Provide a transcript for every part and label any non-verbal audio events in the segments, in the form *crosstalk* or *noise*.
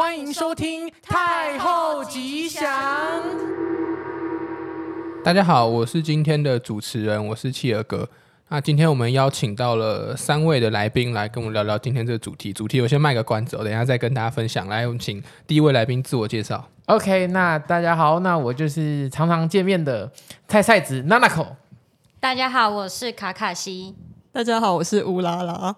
欢迎收听《太后吉祥》。大家好，我是今天的主持人，我是企鹅哥。那今天我们邀请到了三位的来宾来跟我们聊聊今天这个主题。主题我先卖个关子，我等一下再跟大家分享。来，我们请第一位来宾自我介绍。OK，那大家好，那我就是常常见面的菜菜子 Nanako。大家好，我是卡卡西。大家好，我是乌拉拉。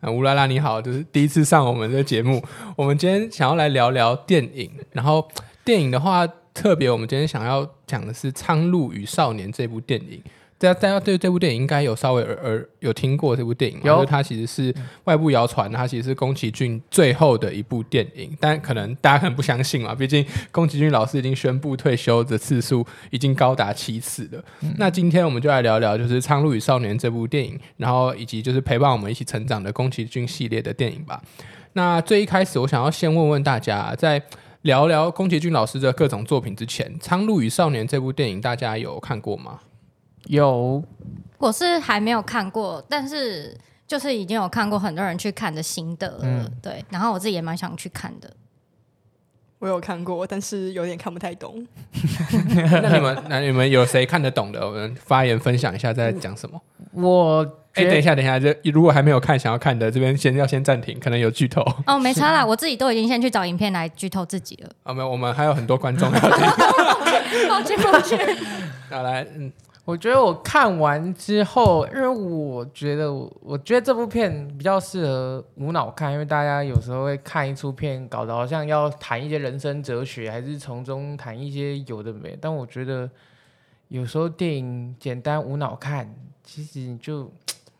啊，乌拉拉你好，就是第一次上我们的节目。我们今天想要来聊聊电影，然后电影的话，特别我们今天想要讲的是《苍鹭与少年》这部电影。大家大家对这部电影应该有稍微耳耳有听过这部电影，因为它其实是外部谣传，它其实是宫崎骏最后的一部电影，但可能大家可能不相信嘛，毕竟宫崎骏老师已经宣布退休的次数已经高达七次了。嗯、那今天我们就来聊聊，就是《苍鹭与少年》这部电影，然后以及就是陪伴我们一起成长的宫崎骏系列的电影吧。那最一开始，我想要先问问大家，在聊聊宫崎骏老师的各种作品之前，《苍鹭与少年》这部电影大家有看过吗？有，我是还没有看过，但是就是已经有看过很多人去看的心得，嗯，对，然后我自己也蛮想去看的。我有看过，但是有点看不太懂。那你们，那你们有谁看得懂的？我们发言分享一下，在讲什么？我，哎、欸，等一下，等一下，这如果还没有看，想要看的，这边先要先暂停，可能有剧透。哦，没差啦，我自己都已经先去找影片来剧透自己了。哦，没有，我们还有很多观众要听。*laughs* 抱歉，抱歉。好，来，嗯。我觉得我看完之后，因为我觉得，我觉得这部片比较适合无脑看，因为大家有时候会看一出片，搞得好像要谈一些人生哲学，还是从中谈一些有的没。但我觉得有时候电影简单无脑看，其实你就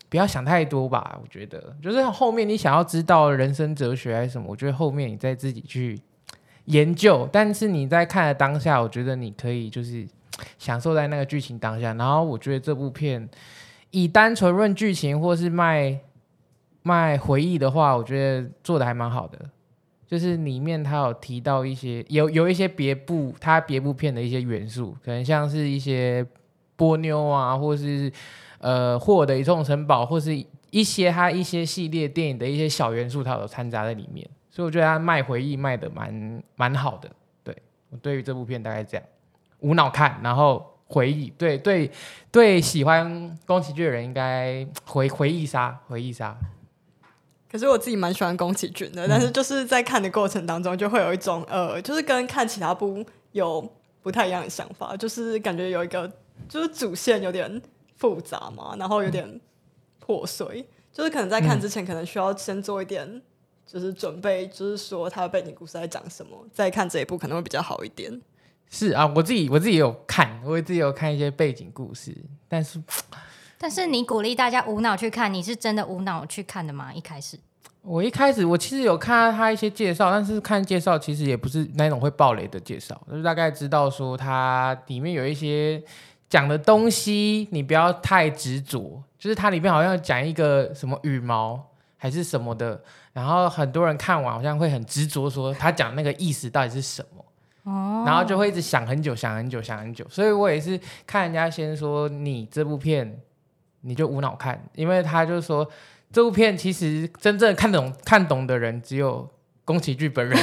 不要想太多吧。我觉得就是后面你想要知道人生哲学还是什么，我觉得后面你再自己去研究。但是你在看的当下，我觉得你可以就是。享受在那个剧情当下，然后我觉得这部片以单纯论剧情或是卖卖回忆的话，我觉得做的还蛮好的。就是里面他有提到一些有有一些别部他别部片的一些元素，可能像是一些波妞啊，或是呃霍尔的移动城堡，或是一些他一些系列电影的一些小元素，他有掺杂在里面。所以我觉得他卖回忆卖的蛮蛮好的。对，我对于这部片大概这样。无脑看，然后回忆，对对对，喜欢宫崎骏的人应该回回忆杀，回忆杀。可是我自己蛮喜欢宫崎骏的，嗯、但是就是在看的过程当中，就会有一种呃，就是跟看其他部有不太一样的想法，就是感觉有一个就是主线有点复杂嘛，然后有点破碎，嗯、就是可能在看之前，可能需要先做一点就是准备，就是说他的背景故事在讲什么，再看这一部可能会比较好一点。是啊，我自己我自己也有看，我自己有看一些背景故事，但是，*tsk* 但是你鼓励大家无脑去看，你是真的无脑去看的吗？一开始，我一开始我其实有看他一些介绍，但是看介绍其实也不是那种会爆雷的介绍，就是大概知道说它里面有一些讲的东西，你不要太执着，就是它里面好像讲一个什么羽毛还是什么的，然后很多人看完好像会很执着说他讲那个意思到底是什么。然后就会一直想很久，想很久，想很久。所以我也是看人家先说你这部片，你就无脑看，因为他就说这部片其实真正看懂看懂的人只有宫崎骏本人，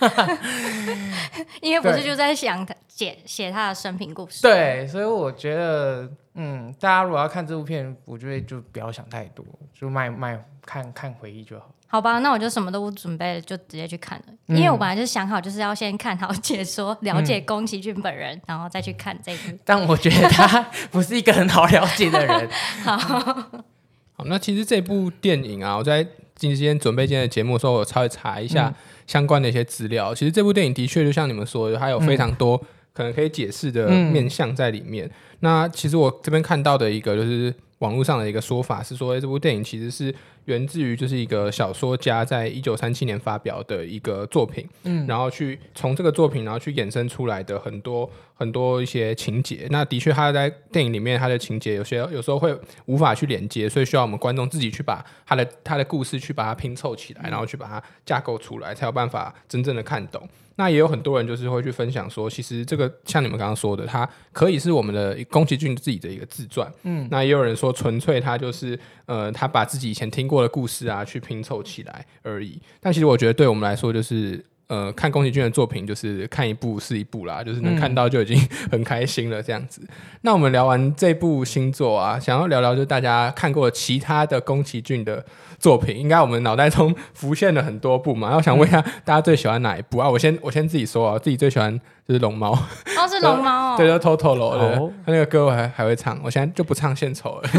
*laughs* 因为不是就在想他写写他的生平故事。对，所以我觉得，嗯，大家如果要看这部片，我觉得就不要想太多，就卖卖看看回忆就好。好吧，那我就什么都不准备了，就直接去看了。嗯、因为我本来就想好，就是要先看好解说，了解宫崎骏本人，嗯、然后再去看这部。但我觉得他不是一个很好了解的人。*laughs* 好，好，那其实这部电影啊，我在今天准备今天的节目的时候，我稍微查一下相关的一些资料。嗯、其实这部电影的确就像你们说的，它有非常多可能可以解释的面向在里面。嗯、那其实我这边看到的一个就是。网络上的一个说法是说，这部电影其实是源自于就是一个小说家在一九三七年发表的一个作品，嗯，然后去从这个作品，然后去衍生出来的很多很多一些情节。那的确，他在电影里面他的情节有些有时候会无法去连接，所以需要我们观众自己去把他的他的故事去把它拼凑起来，然后去把它架构出来，才有办法真正的看懂。那也有很多人就是会去分享说，其实这个像你们刚刚说的，它可以是我们的宫崎骏自己的一个自传。嗯，那也有人说，纯粹他就是呃，他把自己以前听过的故事啊去拼凑起来而已。但其实我觉得对我们来说，就是。呃，看宫崎骏的作品就是看一部是一部啦，就是能看到就已经 *laughs* 很开心了这样子。嗯、那我们聊完这部新作啊，想要聊聊就大家看过其他的宫崎骏的作品，应该我们脑袋中 *laughs* 浮现了很多部嘛。然后想问一下，大家最喜欢哪一部啊？我先我先自己说啊，自己最喜欢就是龙猫。哦，是龙猫哦。*laughs* 对，就 Totoro 的，他那个歌我还还会唱，我现在就不唱献丑了。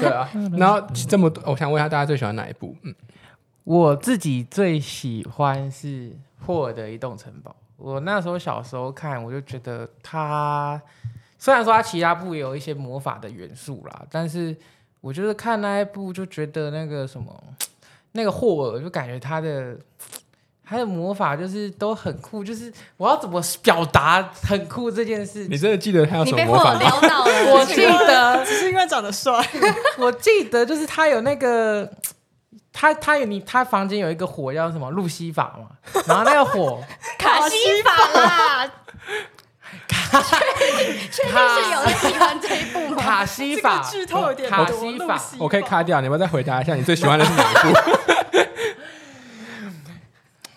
对啊，然后这么多，我想问一下大家最喜欢哪一部？嗯。我自己最喜欢是霍尔的移动城堡。我那时候小时候看，我就觉得他虽然说他其他部也有一些魔法的元素啦，但是我就是看那一部就觉得那个什么 *tsk* 那个霍尔，就感觉他的他的魔法就是都很酷，就是我要怎么表达很酷这件事。你真的记得他有什么魔法吗？我记得 *laughs* 只是因为长得帅。*laughs* 我记得就是他有那个。他他有你，他房间有一个火叫什么路西法嘛，然后那个火 *laughs* 卡西法啦，*laughs* 卡确定是有人喜欢这一部吗？卡西法剧透有点卡西法，我可以卡掉，你们再回答一下，你最喜欢的是哪一部？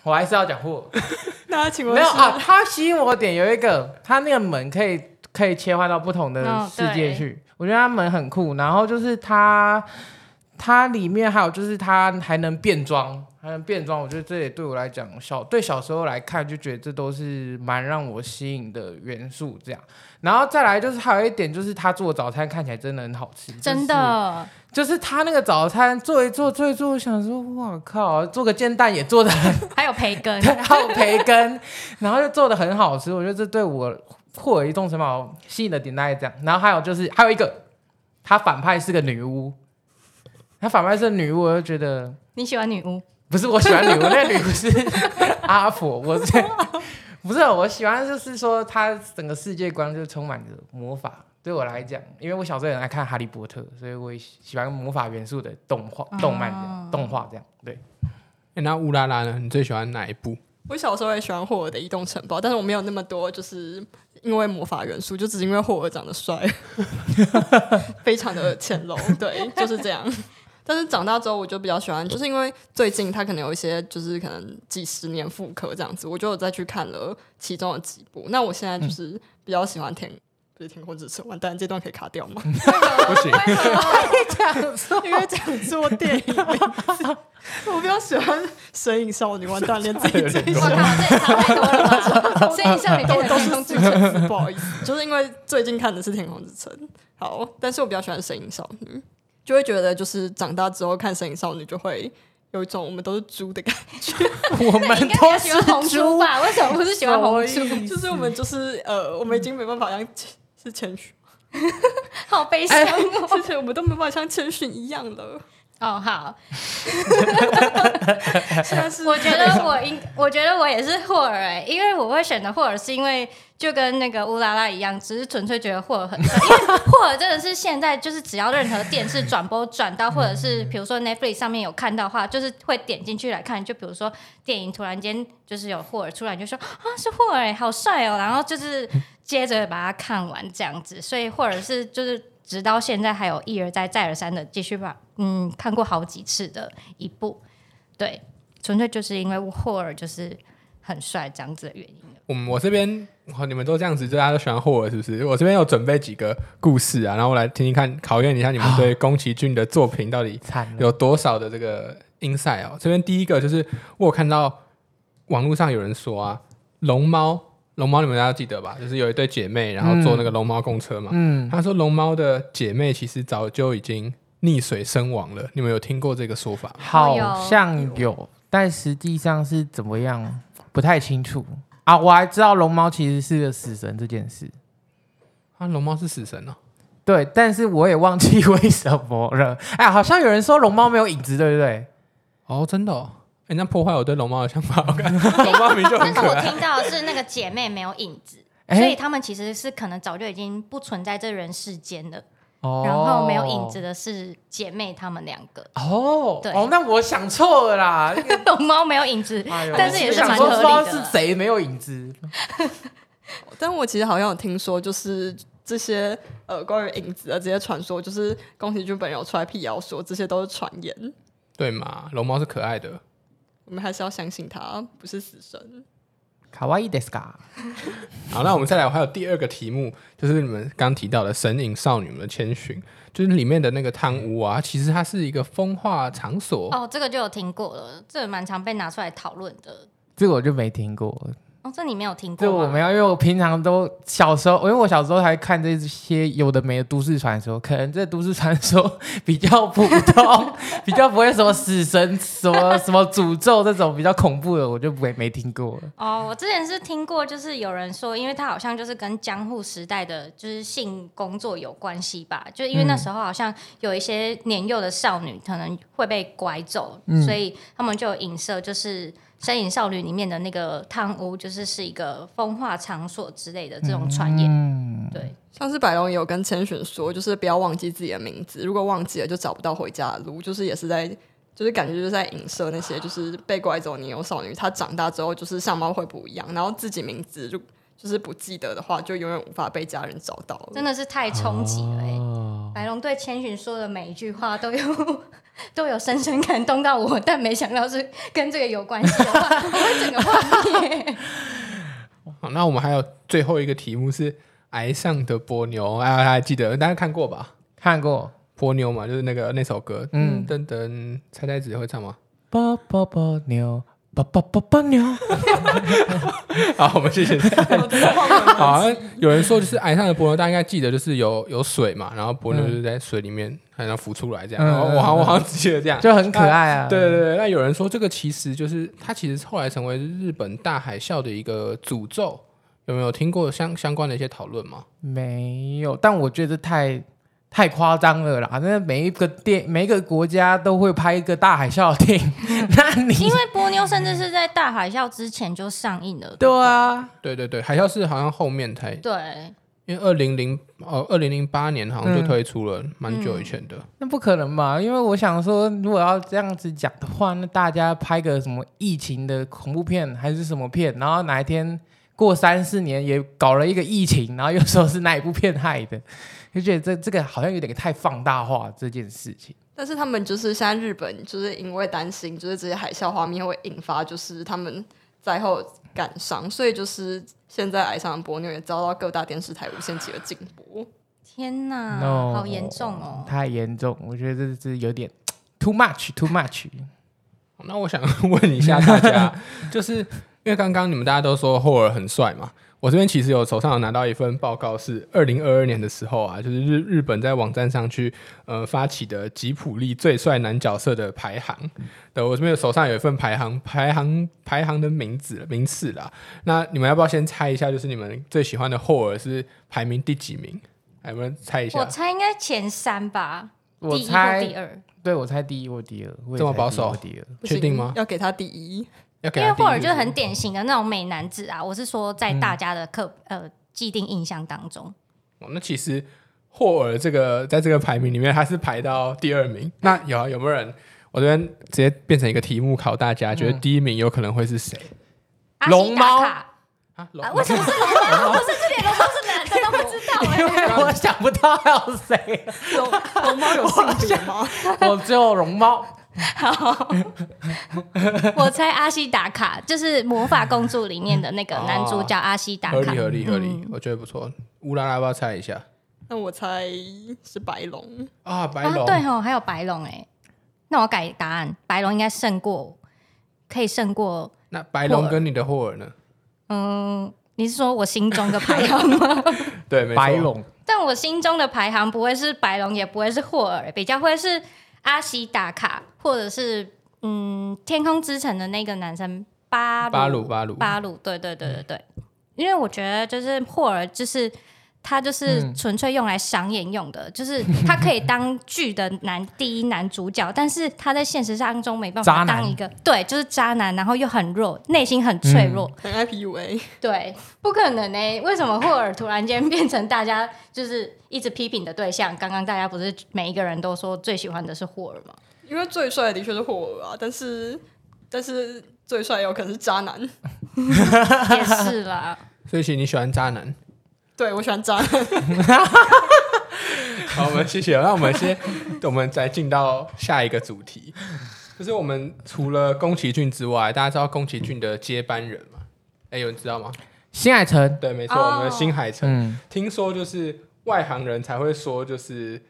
*laughs* 我还是要讲货，那请问没有啊？他吸引我的点有一个，他那个门可以可以切换到不同的世界去，哦、我觉得他门很酷，然后就是他。它里面还有就是它还能变装，还能变装，我觉得这也对我来讲，小对小时候来看就觉得这都是蛮让我吸引的元素。这样，然后再来就是还有一点就是他做的早餐看起来真的很好吃，真的，就是他那个早餐做一做做一做，我想说哇靠，做个煎蛋也做的很，*laughs* 还有培根，*laughs* 还有培根，然后就做的很好吃。我觉得这对我霍尔移动城堡吸引的点大概这样。然后还有就是还有一个，他反派是个女巫。他反派是女巫，我就觉得你喜欢女巫？不是，我喜欢女巫，那个女巫是 *laughs* 阿婆。我是 *laughs* 不是我喜欢，就是说他整个世界观就充满着魔法。对我来讲，因为我小时候很爱看《哈利波特》，所以我也喜欢魔法元素的动画、动漫、动画这样。对。欸、那乌拉拉呢？你最喜欢哪一部？我小时候也喜欢霍尔的移动城堡，但是我没有那么多，就是因为魔法元素，就只是因为霍尔长得帅，*laughs* 非常的潜龙。对，就是这样。但是长大之后，我就比较喜欢，就是因为最近他可能有一些，就是可能几十年复刻这样子，我就再去看了其中的几部。那我现在就是比较喜欢天，不是天空之城，完蛋，这段可以卡掉吗？*laughs* 不行，因为讲做电影，*laughs* 我比较喜欢《神影少女》，完蛋，连自己最喜欢，*laughs* 这差太多了吧？神隐少女都都是天空之城，不好意思，就是因为最近看的是天空之城。好，但是我比较喜欢《神影少女》。就会觉得，就是长大之后看《神隐少女》，就会有一种我们都是猪的感觉。*laughs* 我们都是猪吧？为什么不是喜欢红猪？就是我们就是呃，我们已经没办法像是千寻，*laughs* 好悲伤哦！之 *laughs* 前我们都没办法像千寻一样了。哦，好。*laughs* 我觉得我应，我觉得我也是霍尔哎，因为我会选择霍尔，是因为就跟那个乌拉拉一样，只是纯粹觉得霍尔很帅。*laughs* 因为霍尔真的是现在就是只要任何电视转播转到，或者是比如说 Netflix 上面有看到的话，就是会点进去来看。就比如说电影突然间就是有霍尔出来，就说啊是霍尔哎，好帅哦，然后就是接着把它看完这样子。所以霍尔是就是。直到现在还有一而再再而三的继续把嗯看过好几次的一部，对，纯粹就是因为霍尔就是很帅这样子的原因。我我这边你们都这样子，大家都喜欢霍尔是不是？我这边有准备几个故事啊，然后我来听听看，考验一下你们对宫崎骏的作品到底 *laughs* 有多少的这个 insight 哦。这边第一个就是我有看到网络上有人说啊，龙猫。龙猫，你们大家记得吧？就是有一对姐妹，然后坐那个龙猫公车嘛。嗯，他说龙猫的姐妹其实早就已经溺水身亡了。你们有听过这个说法吗？好像有，但实际上是怎么样不太清楚啊。我还知道龙猫其实是个死神这件事。啊，龙猫是死神哦。对，但是我也忘记为什么了。哎，好像有人说龙猫没有影子，对不对？哦，真的哦。人家破坏我对龙猫的想法，我感觉龙猫名就很可爱。但是我听到的是那个姐妹没有影子，*laughs* 欸、所以他们其实是可能早就已经不存在这人世间了。哦，然后没有影子的是姐妹她们两个。哦，对，哦，那我想错了啦。*laughs* 龙猫没有影子，哎、呦但是也是蛮合理的。是谁没有影子？*laughs* 但我其实好像有听说，就是。这些呃关于影子的这些传说，就是宫崎骏本人有出来辟谣说这些都是传言，对嘛？龙猫是可爱的，我们还是要相信他不是死神。卡哇伊ですか？好，那我们再来，还有第二个题目，就是你们刚提到的神隐少女们的千寻，就是里面的那个汤屋啊，其实它是一个风化场所。哦，这个就有听过了，这个蛮常被拿出来讨论的。这个我就没听过。 哦，这你没有听过？这我没有，因为我平常都小时候，因为我小时候还看这些有的没的都市传说，可能这都市传说 *laughs* 比较普通，比较不会什么死神、什么什么诅咒这种比较恐怖的，我就没没听过。哦，我之前是听过，就是有人说，因为他好像就是跟江户时代的就是性工作有关系吧，就因为那时候好像有一些年幼的少女可能会被拐走，嗯、所以他们就有影射就是。《神隐少女》里面的那个汤屋，就是是一个风化场所之类的这种传言。嗯、对，上次白龙也有跟千寻说，就是不要忘记自己的名字，如果忘记了，就找不到回家的路。就是也是在，就是感觉就是在影射那些就是被拐走年幼少女，她长大之后就是相貌会不一样，然后自己名字就就是不记得的话，就永远无法被家人找到了。真的是太冲击了、欸！哦、白龙对千寻说的每一句话都有。都有深深感动到我，但没想到是跟这个有关系的话，*laughs* 我会整个画面。好，那我们还有最后一个题目是《崖上的波妞》，啊，还记得大家看过吧？看过波妞嘛，就是那个那首歌。嗯，噔噔，猜猜子会唱吗？波波波妞。啵啵啵啵妞，*laughs* 好，我们谢谢。好，有人说就是岸上的波妞，大家应该记得就是有有水嘛，然后波妞就是在水里面，好像浮出来这样。嗯、我好我好像只记得这样，就很可爱啊。对对对，那有人说这个其实就是它其实后来成为日本大海啸的一个诅咒，有没有听过相相关的一些讨论吗？没有，但我觉得太。太夸张了啦！那每一个电，每一个国家都会拍一个大海啸的电影。*laughs* 那你因为波妞甚至是在大海啸之前就上映了。对啊，对对对，海啸是好像后面才对，因为二零零哦二零零八年好像就推出了，蛮、嗯、久以前的。那不可能吧？因为我想说，如果要这样子讲的话，那大家拍个什么疫情的恐怖片还是什么片，然后哪一天过三四年也搞了一个疫情，然后又说是那一部片害的？就觉得这这个好像有点太放大化这件事情，但是他们就是现在日本就是因为担心，就是这些海啸画面会引发就是他们灾后感伤，所以就是现在海上的波妞也遭到各大电视台无限期的禁播。天哪，No, 好严重哦！太严重，我觉得这是有点 too much too much。那我想问一下大家，*laughs* 就是因为刚刚你们大家都说霍尔很帅嘛。我这边其实有手上有拿到一份报告，是二零二二年的时候啊，就是日日本在网站上去呃发起的吉普力最帅男角色的排行。对，我这边手上有一份排行排行排行的名字名次啦。那你们要不要先猜一下，就是你们最喜欢的霍尔是排名第几名？来，我们猜一下。我猜应该前三吧。我猜第二。对，我猜第一或第二。这么保守？第二？确定吗？要给他第一。因为霍尔就是很典型的那种美男子啊，我是说在大家的刻、嗯、呃既定印象当中。哦，那其实霍尔这个在这个排名里面，他是排到第二名。那有啊有没有人？我这边直接变成一个题目考大家，嗯、觉得第一名有可能会是谁？龙猫啊？为什么是龙猫？*laughs* 不是这里龙猫是男的，都不知道、欸。*laughs* 因为我想不到还有谁。龙龙猫有性别吗？*laughs* 我只有龙猫。好，我猜阿西达卡就是魔法公主里面的那个男主角阿西达卡，合理合理合理，我觉得不错。乌拉拉，要不要猜一下？那我猜是白龙啊，白龙对哦，还有白龙哎，那我改答案，白龙应该胜过，可以胜过。那白龙跟你的霍尔呢？嗯，你是说我心中的排行吗？*laughs* 对，白龙。但我心中的排行不会是白龙，也不会是霍尔，比较会是。阿西打卡，或者是嗯，天空之城的那个男生巴鲁巴鲁巴鲁。巴鲁，对对对对对，嗯、因为我觉得就是霍尔，就是他就是纯粹用来赏眼用的，嗯、就是他可以当剧的男第一男主角，但是他在现实当中没办法当一个，男对，就是渣男，然后又很弱，内心很脆弱，很爱 PUA，对，不可能呢、欸？为什么霍尔突然间变成大家就是？一直批评的对象，刚刚大家不是每一个人都说最喜欢的是霍尔吗？因为最帅的确是霍尔啊，但是但是最帅有可能是渣男，*laughs* 也是啦。所以其实你喜欢渣男？对我喜欢渣男。*laughs* 好，我们谢谢。那我们先，我们再进到下一个主题，就是我们除了宫崎骏之外，大家知道宫崎骏的接班人吗？哎，有人知道吗？新海诚，对，没错，我们的新海诚。嗯，听说就是外行人才会说，就是。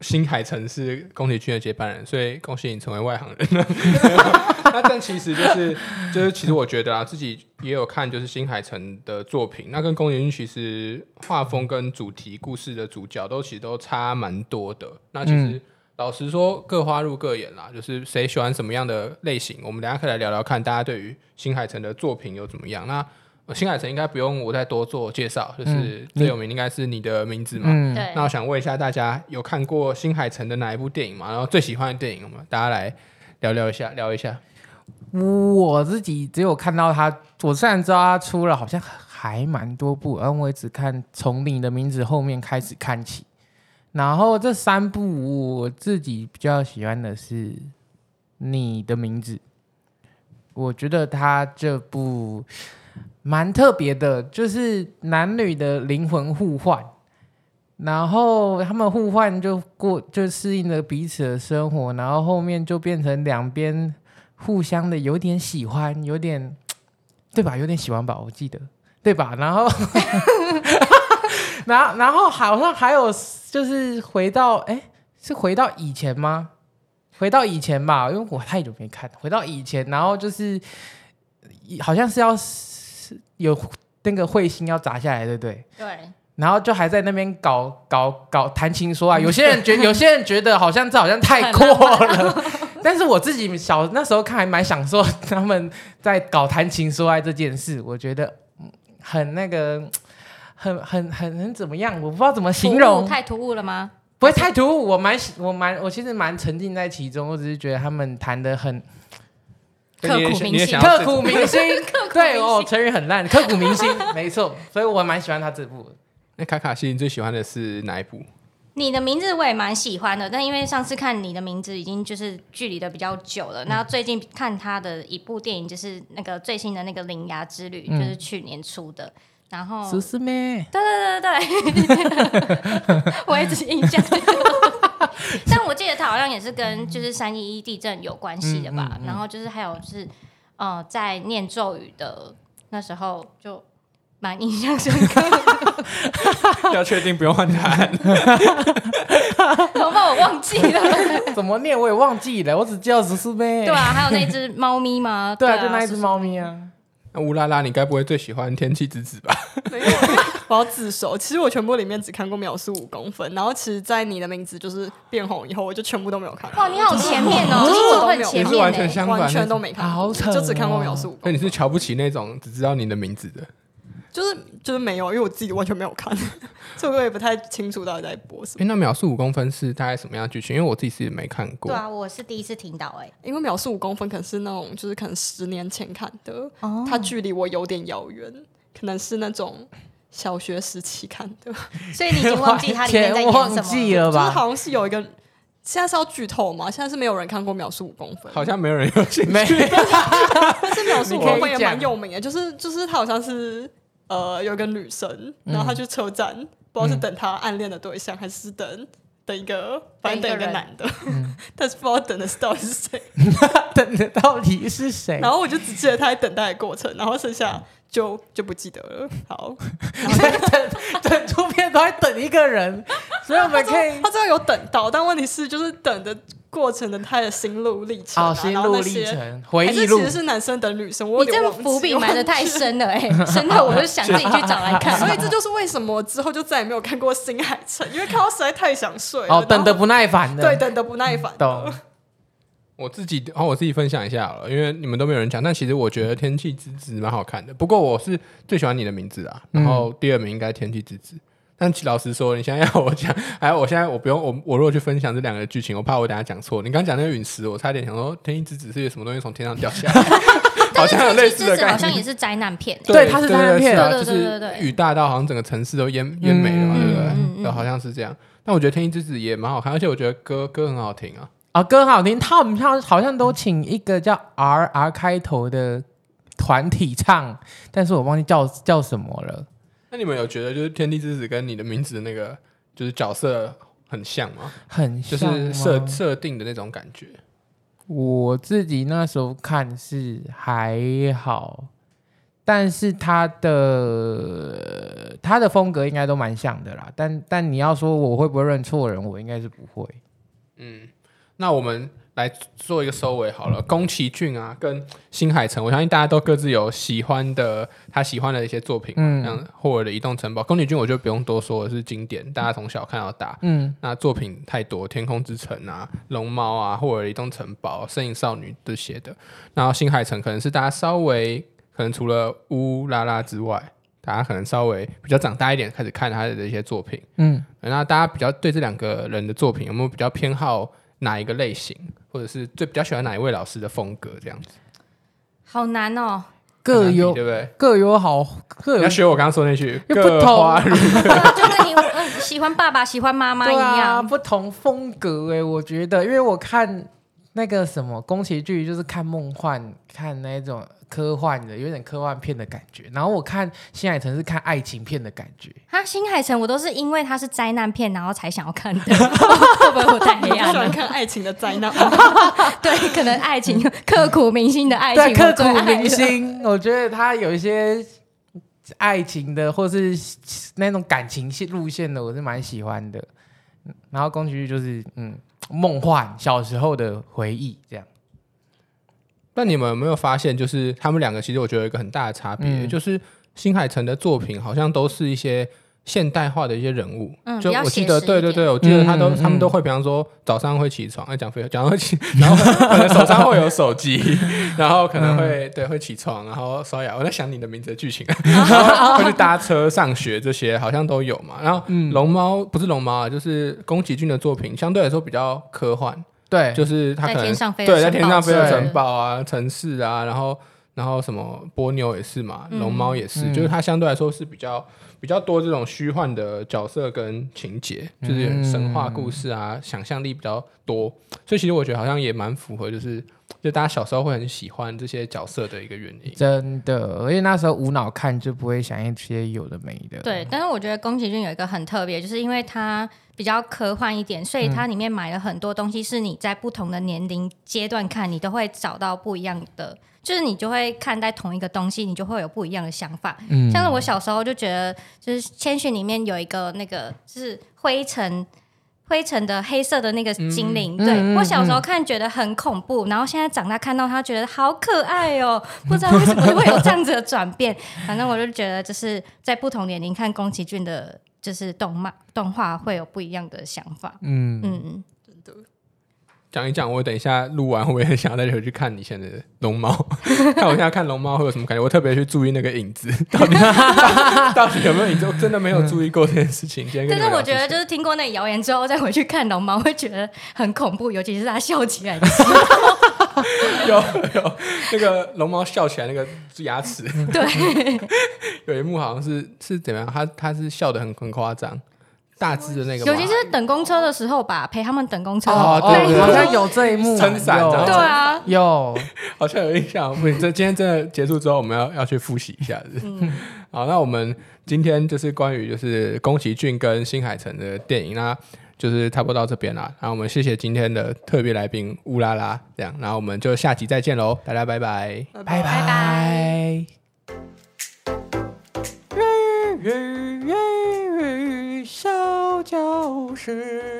新海诚是宫崎骏的接班人，所以恭喜你成为外行人。*laughs* 那但其实就是就是，其实我觉得啊，自己也有看就是新海诚的作品，那跟宫崎骏其实画风跟主题故事的主角都其实都差蛮多的。那其实老实说，各花入各眼啦，就是谁喜欢什么样的类型，我们等下可以来聊聊看，大家对于新海诚的作品有怎么样？那新海诚应该不用我再多做介绍，就是最有名应该是你的名字嘛。嗯，对。那我想问一下大家，有看过新海诚的哪一部电影吗？然后最喜欢的电影，我们大家来聊聊一下，聊一下。我自己只有看到他，我虽然知道他出了好像还蛮多部，而我也只看从你的名字后面开始看起。然后这三部我自己比较喜欢的是你的名字，我觉得他这部。蛮特别的，就是男女的灵魂互换，然后他们互换就过就适应了彼此的生活，然后后面就变成两边互相的有点喜欢，有点对吧？有点喜欢吧，我记得对吧？然后，*laughs* 然后然后好像还有就是回到哎，是回到以前吗？回到以前吧，因为我太久没看，回到以前，然后就是好像是要。有那个彗星要砸下来，对不对？对。然后就还在那边搞搞搞谈情说爱，*laughs* 有些人觉有些人觉得好像这好像太过了，*laughs* 但是我自己小那时候看还蛮享受他们在搞谈情说爱这件事，我觉得很那个很很很很怎么样，我不知道怎么形容。太突兀了吗？不会太突兀，我蛮我蛮我其实蛮沉浸在其中，我只是觉得他们谈的很。刻骨铭心，*laughs* 刻骨铭心，对哦，成语很烂，刻骨铭心，*laughs* 没错，所以我蛮喜欢他这部。那卡卡西，你最喜欢的是哪一部？你的名字我也蛮喜欢的，但因为上次看你的名字已经就是距离的比较久了，那、嗯、最近看他的一部电影就是那个最新的那个《铃芽之旅》，嗯、就是去年出的。然后，苏斯妹，对对对对，*laughs* 我一直印象。*laughs* 但我记得他好像也是跟就是三一一地震有关系的吧？嗯嗯嗯、然后就是还有就是，呃，在念咒语的那时候就蛮印象深刻。*laughs* 要确定不用换答案？怎么？我忘记了。*laughs* 怎么念我也忘记了，我只记得苏斯妹。对啊，还有那只猫咪吗？对啊，就那一只猫咪啊。那乌拉拉，你该不会最喜欢《天气之子》吧？没有，我要自首。其实我全部里面只看过《秒速五公分》，然后其实，在你的名字就是变红以后，我就全部都没有看。哇，你好前面哦，就是我都很前面，完全相反，完全都没看，好扯，就只看过《秒速五公分》。那你是瞧不起那种只知道你的名字的？就是就是没有，因为我自己完全没有看，*laughs* 所以我也不太清楚到底在播什么。哎、欸，那秒速五公分是大概什么样的剧情？因为我自己是没看过。对啊，我是第一次听到哎、欸，因为秒速五公分可能是那种就是可能十年前看的，哦、它距离我有点遥远，可能是那种小学时期看的，*laughs* 所以你已经忘记它里面在演什么了吧？*laughs* 就是好像是有一个，现在是要剧透吗？现在是没有人看过秒速五公分，好像没有人有兴趣。但是秒速五公分也蛮有名的，*laughs* 就是就是他好像是。呃，有个女生，然后她去车站，嗯、不知道是等她暗恋的对象，嗯、还是等等一个，反正等一个男的，嗯、但是不知道等的是到底是谁，*laughs* 等的到底是谁？然后我就只记得他在等待的过程，然后剩下就就不记得了。好，*laughs* 等整出片都在等一个人，所以我们可以，他最后有等到，但问题是就是等的。过程的他的心路历程、啊，哦，心路历程，回忆录，其实是男生等女生。我你这个伏笔埋的太深了、欸，哎，*laughs* 深到我就想自己去找来看。*laughs* 所以这就是为什么之后就再也没有看过新海诚，因为看到实在太想睡了。哦，等的不耐烦的，对，等的不耐烦。懂。我自己，然后我自己分享一下好了，因为你们都没有人讲，但其实我觉得《天气之子》蛮好看的。不过我是最喜欢你的名字啊，然后第二名应该《天气之子》。但老实说，你现在要我讲，哎我现在我不用我我如果去分享这两个剧情，我怕我等下讲错。你刚讲那个陨石，我差点想说天气之子是有什么东西从天上掉下来，*laughs* 好像有类似的感觉，好像也是灾难片。对，它是灾难片，对对对对，雨大到好像整个城市都淹淹没了嘛，对不对？好像是这样。但我觉得天气之子也蛮好看，而且我觉得歌歌很好听啊。啊，歌很好听，他们好像好像都请一个叫 R R 开头的团体唱，但是我忘记叫叫什么了。那你们有觉得就是天地之子跟你的名字的那个就是角色很像吗？很像，就是设设定的那种感觉。我自己那时候看是还好，但是他的他的风格应该都蛮像的啦。但但你要说我会不会认错人，我应该是不会。嗯，那我们。来做一个收尾好了，宫崎骏啊，跟新海诚，我相信大家都各自有喜欢的，他喜欢的一些作品，嗯，像霍尔的《移动城堡》，宫崎骏我就不用多说了，是经典，大家从小看到大，嗯，那作品太多，《天空之城》啊，《龙猫》啊，《霍尔的移动城堡》、《神隐少女》这些的，然后新海诚可能是大家稍微可能除了乌拉拉之外，大家可能稍微比较长大一点开始看他的一些作品，嗯，那大家比较对这两个人的作品有没有比较偏好哪一个类型？或者是最比较喜欢哪一位老师的风格这样子？好难哦，各有对不对？各有好，各有要学我刚刚说那句，不同，*laughs* 就跟你喜欢爸爸、喜欢妈妈一样，啊，不同风格哎，欸，我觉得，因为我看那个什么宫崎骏，就是看梦幻，看那种。科幻的，有点科幻片的感觉。然后我看新海诚是看爱情片的感觉。啊，新海诚我都是因为他是灾难片，然后才想要看的。*laughs* 会不会我太黑暗了？喜欢看爱情的灾难。*laughs* 对，可能爱情刻骨铭心的爱情。刻骨铭心。我觉得他有一些爱情的，或是那种感情线路线的，我是蛮喜欢的。然后宫崎骏就是嗯，梦幻小时候的回忆这样。那你们有没有发现，就是他们两个其实我觉得有一个很大的差别，嗯、就是新海诚的作品好像都是一些现代化的一些人物。嗯，就我记得，对对对，我记得他都、嗯、他们都会，比方说早上会起床，哎，讲废话，讲会起，然后可能手上会有手机，*laughs* 然后可能会、嗯、对会起床，然后刷牙。我在想你的名字的剧情，*laughs* 然后会去搭车上学，这些好像都有嘛。然后龙猫不是龙猫啊，就是宫崎骏的作品，相对来说比较科幻。对，就是他可能对在天上飞的城堡啊、城市啊，然后然后什么波妞也是嘛，龙猫也是，就是它相对来说是比较比较多这种虚幻的角色跟情节，就是神话故事啊，想象力比较多，所以其实我觉得好像也蛮符合，就是就大家小时候会很喜欢这些角色的一个原因。真的，而且那时候无脑看就不会想一些有的没的。对，但是我觉得宫崎骏有一个很特别，就是因为他。比较科幻一点，所以它里面买了很多东西，是你在不同的年龄阶段看，你都会找到不一样的，就是你就会看待同一个东西，你就会有不一样的想法。嗯，像是我小时候就觉得，就是千寻里面有一个那个就是灰尘灰尘的黑色的那个精灵，嗯、对、嗯、我小时候看觉得很恐怖，然后现在长大看到它觉得好可爱哦，*laughs* 不知道为什么会有这样子的转变。*laughs* 反正我就觉得，就是在不同年龄看宫崎骏的。就是动漫动画会有不一样的想法，嗯嗯，真的。讲一讲，我等一下录完会不会很想要再回去看你现在的龙猫？*laughs* 看我现在看龙猫会有什么感觉？我特别去注意那个影子，到底到底有没有影子？我真的没有注意过这件事情。嗯、但是我觉得，就是听过那个谣言之后，再回去看龙猫，会觉得很恐怖，尤其是它笑起来的时候。有有那个龙猫笑起来那个牙齿，*laughs* 对，*laughs* 有一幕好像是是怎么样？他他是笑的很很夸张，大致的那个，尤其是等公车的时候吧，陪他们等公车，哦，对，好像有这一幕，撑伞，对啊，有，好像有印象。不，这今天真的结束之后，我们要要去复习一下子。嗯，*laughs* 好，那我们今天就是关于就是宫崎骏跟新海诚的电影啊。就是差不多到这边了，然后我们谢谢今天的特别来宾乌拉拉，这样，然后我们就下集再见喽，大家拜。拜，拜。拜拜是。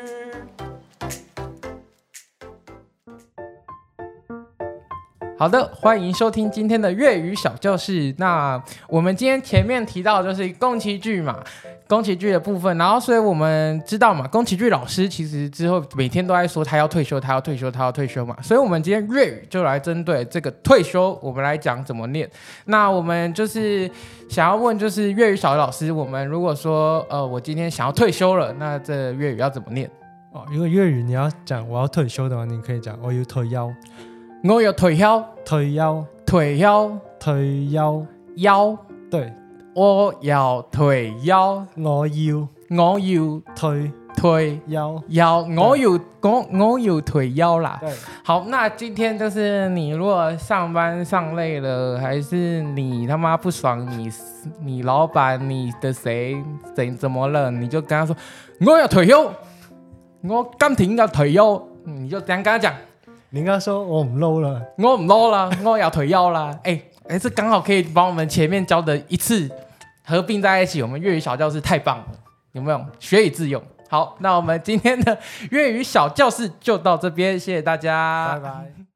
好的，欢迎收听今天的粤语小教室。那我们今天前面提到就是宫崎骏嘛。宫崎骏的部分，然后所以我们知道嘛，宫崎骏老师其实之后每天都在说他要退休，他要退休，他要退休嘛。所以我们今天粤语就来针对这个退休，我们来讲怎么念。那我们就是想要问，就是粤语小老师，我们如果说呃，我今天想要退休了，那这粤语要怎么念？哦，如果粤语你要讲我要退休的话，你可以讲我要退休，我要退休，退休，退休，退休，休，对。我要退休，我要，我要退腿腰腰，我有我我有退休啦。对，好，那今天就是你如果上班上累了，还是你他妈不爽你，你你老板你的谁怎怎么了，你就跟他说我要退休，我今天要退休，你就这样跟他讲。你应该说我唔捞了，我唔捞了，我要退休了。哎、欸，哎、欸，这刚好可以把我们前面教的一次合并在一起。我们粤语小教室太棒了，有没有？学以致用。好，那我们今天的粤语小教室就到这边，谢谢大家，拜拜。